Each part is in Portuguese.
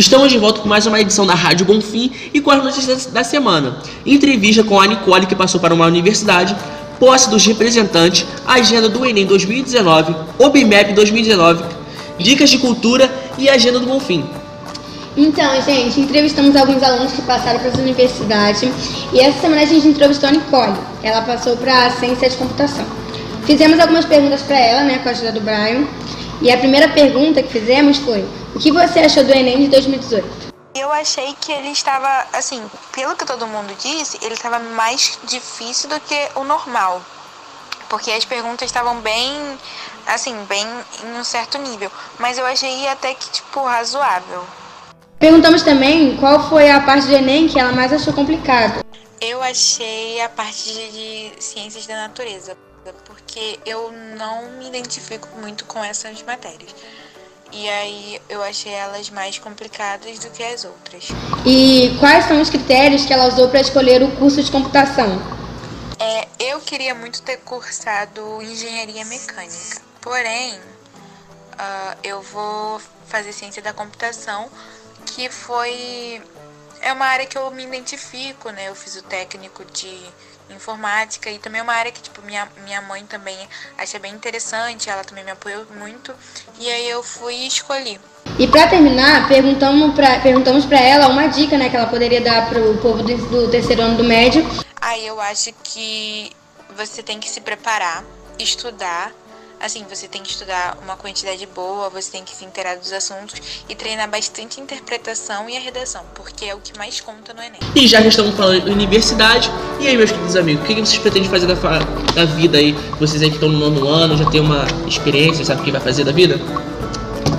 Estamos de volta com mais uma edição da Rádio Bonfim e com as notícias da semana. Entrevista com a Nicole, que passou para uma universidade, posse dos representantes, agenda do Enem 2019, OBMEP 2019, dicas de cultura e agenda do Bonfim. Então, gente, entrevistamos alguns alunos que passaram para as universidades e essa semana a gente entrevistou a Nicole. Ela passou para a Ciência de Computação. Fizemos algumas perguntas para ela, né, com a ajuda do Brian. E a primeira pergunta que fizemos foi: o que você achou do Enem de 2018? Eu achei que ele estava, assim, pelo que todo mundo disse, ele estava mais difícil do que o normal. Porque as perguntas estavam bem, assim, bem em um certo nível. Mas eu achei até que, tipo, razoável. Perguntamos também qual foi a parte do Enem que ela mais achou complicada. Eu achei a parte de ciências da natureza, porque eu não me identifico muito com essas matérias. E aí eu achei elas mais complicadas do que as outras. E quais são os critérios que ela usou para escolher o curso de computação? É, eu queria muito ter cursado engenharia mecânica, porém uh, eu vou fazer ciência da computação, que foi é uma área que eu me identifico, né? Eu fiz o técnico de informática e também é uma área que tipo minha, minha mãe também acha bem interessante, ela também me apoiou muito e aí eu fui e escolhi. E para terminar, perguntamos para perguntamos para ela uma dica, né, que ela poderia dar para o povo do, do terceiro ano do médio. Aí eu acho que você tem que se preparar, estudar Assim, você tem que estudar uma quantidade boa, você tem que se inteirar dos assuntos e treinar bastante interpretação e a redação, porque é o que mais conta no Enem. E já que estamos falando de universidade, e aí, meus queridos amigos, o que vocês pretendem fazer da, da vida aí? Vocês aí que estão no nono ano, já tem uma experiência, sabe o que vai fazer da vida?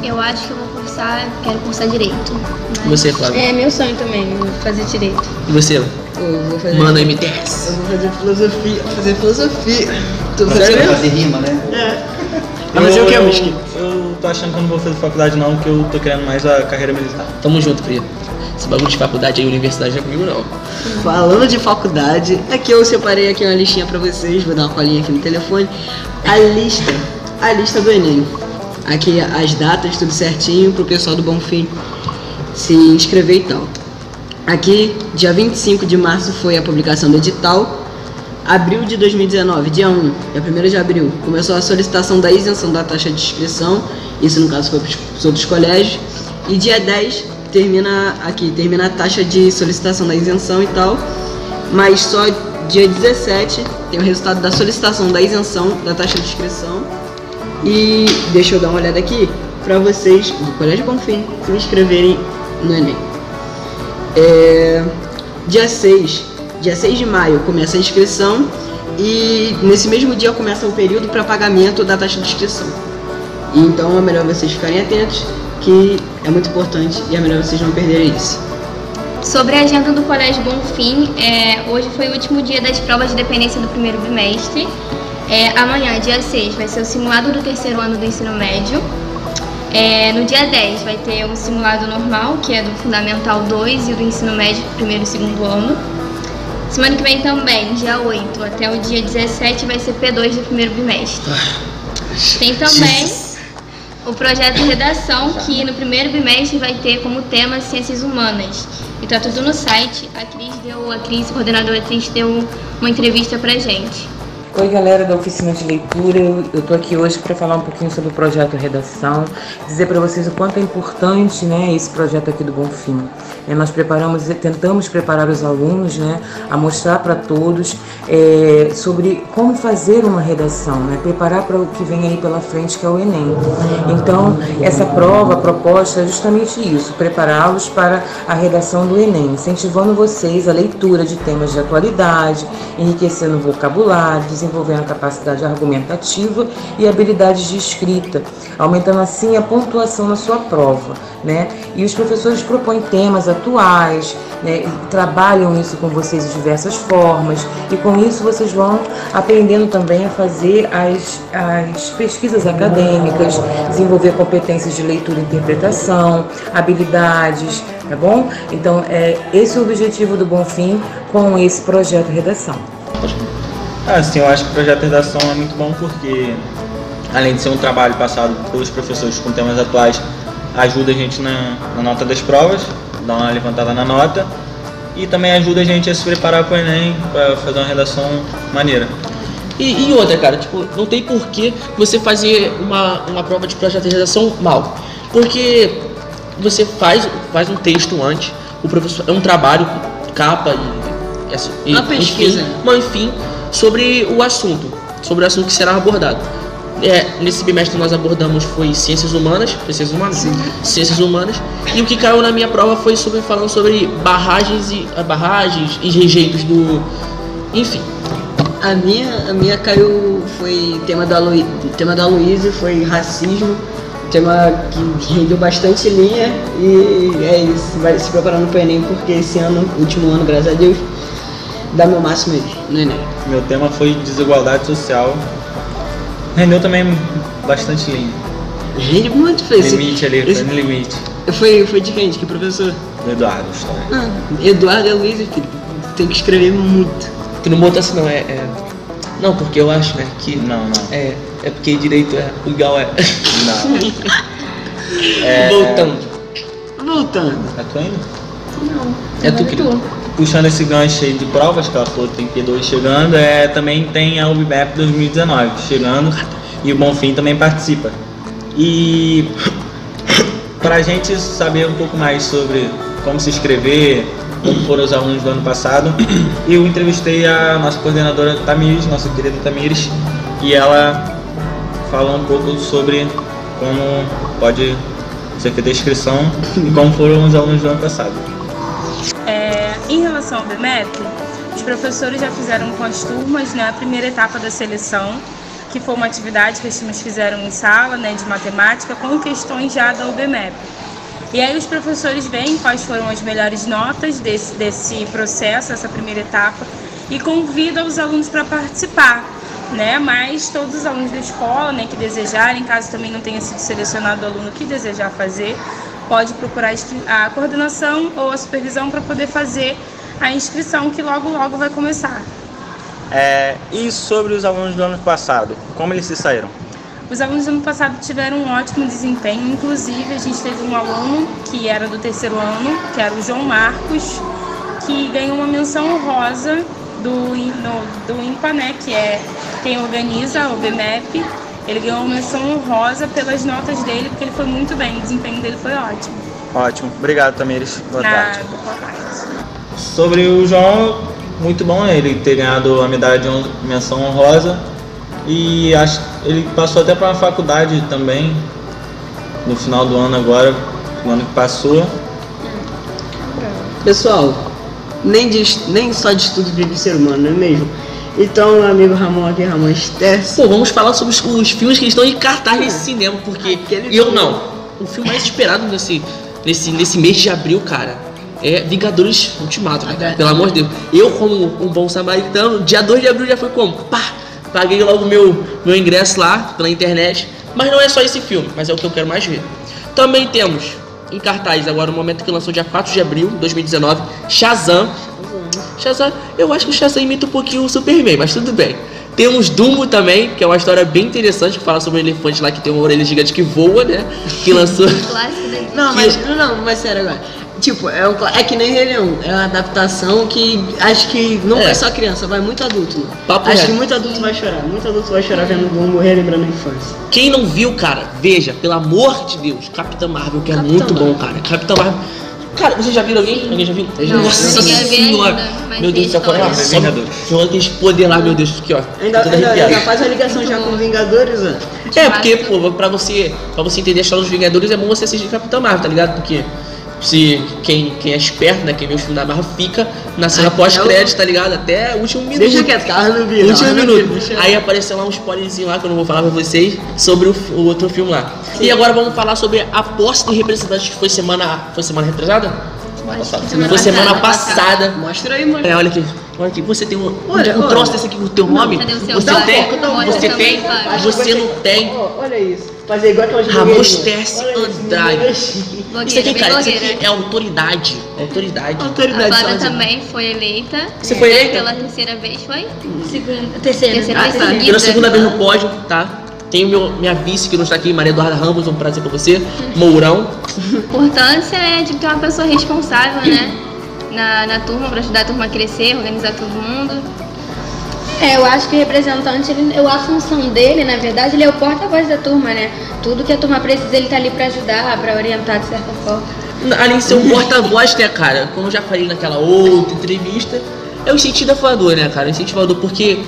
Eu acho que eu vou cursar, quero cursar Direito. Mas... Você, Flávio? É meu sonho também, fazer Direito. E você? Eu vou fazer. Mano, MTS. Eu vou fazer filosofia. Fazer filosofia. Tu vai fazer rima, né? É. Mas fazer o que, Whisky? Eu tô achando que eu não vou fazer faculdade não, que eu tô querendo mais a carreira militar. Tamo junto, Pri. Esse bagulho de faculdade aí, universidade não é comigo não. Falando de faculdade, aqui eu separei aqui uma listinha pra vocês, vou dar uma colinha aqui no telefone. A lista, a lista do Enem. Aqui as datas, tudo certinho, pro pessoal do Bonfim se inscrever e tal. Aqui, dia 25 de março foi a publicação do edital Abril de 2019, dia 1, dia 1 de abril, começou a solicitação da isenção da taxa de inscrição, isso no caso foi para os outros colégios, e dia 10 termina aqui, termina a taxa de solicitação da isenção e tal, mas só dia 17 tem o resultado da solicitação da isenção da taxa de inscrição. E deixa eu dar uma olhada aqui para vocês do Colégio Bonfim se inscreverem no Enem. É, dia 6 Dia 6 de maio começa a inscrição e nesse mesmo dia começa o período para pagamento da taxa de inscrição. Então é melhor vocês ficarem atentos, que é muito importante e é melhor vocês não perderem isso. Sobre a agenda do Colégio Bonfim, é, hoje foi o último dia das provas de dependência do primeiro bimestre. É, amanhã, dia 6, vai ser o simulado do terceiro ano do ensino médio. É, no dia 10 vai ter o simulado normal, que é do Fundamental 2 e do ensino médio, primeiro e segundo ano. Semana que vem também, dia 8 até o dia 17, vai ser P2 do primeiro bimestre. Tem também o projeto de redação, que no primeiro bimestre vai ter como tema Ciências Humanas. E tá tudo no site. A Cris deu, a Cris, coordenadora Cris, deu uma entrevista pra gente. Oi, galera da Oficina de Leitura. Eu estou aqui hoje para falar um pouquinho sobre o projeto Redação, dizer para vocês o quanto é importante né, esse projeto aqui do Bonfim. É, nós preparamos, tentamos preparar os alunos né, a mostrar para todos é, sobre como fazer uma redação, né, preparar para o que vem aí pela frente, que é o Enem. Então, essa prova, a proposta é justamente isso, prepará-los para a redação do Enem, incentivando vocês a leitura de temas de atualidade, enriquecendo o vocabulário, desenvolvendo capacidade argumentativa e habilidades de escrita, aumentando assim a pontuação na sua prova. Né? E os professores propõem temas atuais, né? trabalham isso com vocês de diversas formas, e com isso vocês vão aprendendo também a fazer as, as pesquisas acadêmicas, desenvolver competências de leitura e interpretação, habilidades, tá bom? Então, é, esse é o objetivo do Bonfim com esse projeto Redação. Ah, sim, eu acho que o projeto de redação é muito bom porque, além de ser um trabalho passado pelos professores com temas atuais, ajuda a gente na, na nota das provas, dá uma levantada na nota e também ajuda a gente a se preparar para o Enem, para fazer uma redação maneira. E, e outra, cara, tipo, não tem porquê você fazer uma, uma prova de projeto de redação mal. Porque você faz, faz um texto antes, o professor é um trabalho, capa e, essa- e Uma pesquisa. enfim, mas enfim, sobre o assunto, sobre o assunto que será abordado. É, nesse bimestre nós abordamos foi ciências humanas, foi ciências humanas, ciências humanas, e o que caiu na minha prova foi sobre falando sobre barragens e ah, barragens e rejeitos do, enfim. A minha, a minha caiu, foi tema da, Lu, tema da Luísa, foi racismo, tema que rendeu bastante linha e é isso, vai se preparando pro Enem porque esse ano, último ano, graças a Deus, dá meu máximo aí no Enem. Meu tema foi desigualdade social. Rendeu também bastante linha. Rende muito, foi esse- Limite ali, esse- foi no limite. Foi, foi de quem? De que professor? Do Eduardo, história. Ah, Eduardo e Luísa, filho, tem que escrever muito. Que não botou assim não, é, é- Não, porque eu acho, né, que. Não, não. É, é porque direito é. O igual é. Não. É, Voltando. Voltando. É tu ainda? É tu, querido. Puxando esse gancho aí de provas, que ela falou tem P2 chegando, é, também tem a UBMAP 2019 chegando e o Bonfim também participa. E pra gente saber um pouco mais sobre como se inscrever, como foram os alunos do ano passado, eu entrevistei a nossa coordenadora Tamires, nossa querida Tamires, e ela falou um pouco sobre como pode ser feita a inscrição e como foram os alunos do ano passado. Em relação ao BMEP, os professores já fizeram com as turmas né, a primeira etapa da seleção, que foi uma atividade que as turmas fizeram em sala né, de matemática com questões já da UBMEP. E aí os professores veem quais foram as melhores notas desse, desse processo, essa primeira etapa, e convidam os alunos para participar. Né? Mas todos os alunos da escola né, que desejarem, caso também não tenha sido selecionado o aluno que desejar fazer, pode procurar a coordenação ou a supervisão para poder fazer a inscrição que logo logo vai começar. É, e sobre os alunos do ano passado, como eles se saíram? Os alunos do ano passado tiveram um ótimo desempenho, inclusive a gente teve um aluno que era do terceiro ano, que era o João Marcos, que ganhou uma menção honrosa do, no- do IMPA, né, que é quem organiza o BMEP. Ele ganhou uma menção honrosa pelas notas dele, porque ele foi muito bem, o desempenho dele foi ótimo. Ótimo, obrigado Tamires, boa Na- tarde. boa tarde. Sobre o João, muito bom ele ter ganhado a medalha de menção honrosa e acho ele passou até para uma faculdade também no final do ano agora, no ano que passou. Pessoal, nem, de, nem só de estudo vive ser humano, não é mesmo? Então, meu amigo Ramon aqui, Ramon Sters, Pô, vamos falar sobre os, os filmes que estão em cartaz nesse cinema, porque Aquele eu filme. não. O filme mais esperado nesse, nesse, nesse mês de abril, cara, é Vingadores Ultimato, né, cara? Pelo amor de Deus. Eu, como um bom samaritano, dia 2 de abril já foi como? Pá! Paguei logo meu, meu ingresso lá pela internet. Mas não é só esse filme, mas é o que eu quero mais ver. Também temos em cartaz agora o momento que lançou dia 4 de abril de 2019, Shazam. Shazam, eu acho que o Shazam imita um pouquinho o Superman, mas tudo bem. Temos Dumbo também, que é uma história bem interessante, que fala sobre um elefante lá que tem uma orelha gigante que voa, né? Que lançou. Clássico da Disney. Não, mas não, não, mas sério agora. Tipo, é, um, é que nem Rei Leão, é uma adaptação que acho que não É. vai só criança, vai muito adulto. Acho reto. que muito adulto vai chorar, muito adulto vai chorar vendo Dumbo relembrando a infância. Quem não viu, cara, veja, pelo amor de Deus, Capitã Marvel, que é muito Marvel. bom, cara. Capitã Marvel. Cara, vocês já viram alguém? Alguém já viu? Nossa Não a ver senhora! meu Deus do céu, histórias. só Vingadores. Tem aqueles poder lá, meu Deus, aqui ó. Ainda, ainda, ainda faz a ligação já com Vingadores, ó. É, porque, pô, pra você, pra você entender a história dos Vingadores é bom você assistir Capitã Marvel, tá ligado? Porque se quem, quem é esperto, né, quem vê os filmes da Marvel fica na cena pós-crédito, tá ligado? Até o último minuto. Deixa quieto, cara, não vi. Último não, não minuto. Aí apareceu lá um spoilerzinho lá que eu não vou falar pra vocês sobre o, o outro filme lá. E agora vamos falar sobre a posse de representantes que foi semana. Foi semana retrasada? Semana Foi semana passada. passada. Mostra aí, mano. É, olha aqui. Olha aqui, você tem um, Olha, um olha. troço desse aqui com o teu nome? o seu? Você um tem? um Você tem? Você não tem? Olha isso. Fazer igual aquelas Ramos. Terce Andrade. Isso aqui, cara, isso aqui é autoridade. É autoridade. A Autoridade Flávia sozinha. também foi eleita. Você foi eleita? Pela terceira vez, foi? Segunda, terceira. Terceira Ah, vez tá. seguida. Pela segunda vez no pódio, tá? Tenho meu, minha vice que não está aqui, Maria Eduarda Ramos, um prazer pra você. Mourão. A importância é de ter uma pessoa responsável, né? Na, na turma, para ajudar a turma a crescer, organizar todo mundo. É, eu acho que o representante, ele, eu, a função dele, na verdade, ele é o porta-voz da turma, né? Tudo que a turma precisa, ele tá ali pra ajudar, pra orientar de certa forma. Além de ser um porta-voz, né, cara? Como eu já falei naquela outra entrevista, é o incentivador, né, cara? O incentivador, porque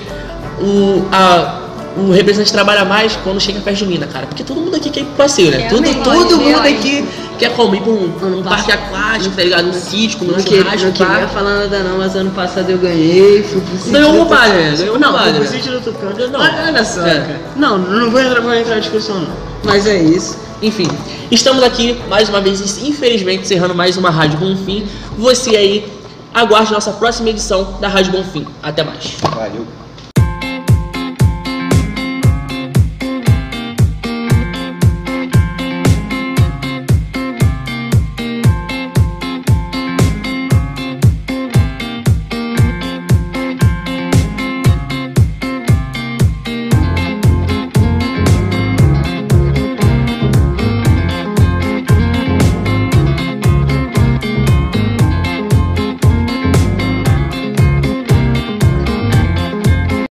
o, a, o representante trabalha mais quando chega perto de mina, cara. Porque todo mundo aqui quer ir pro passeio, né? Todo, Realmente, todo mundo realmente. aqui quer comer pra um, um parque aquático, tá ligado? Um sítio, comer um Não, churrasco, não queria falar nada não, mas ano passado eu ganhei, fui pro sítio Ganhou uma palha, né? Ganhou uma Não, palha, fui pro né? sítio do Tucano. Não. Olha, olha só, É. cara. Não, não vou entrar, vou entrar na discussão não. Mas é isso. Enfim, estamos aqui mais uma vez, infelizmente, encerrando mais uma Rádio Bonfim. Você aí, aguarde nossa próxima edição da Rádio Bonfim. Até mais. Valeu.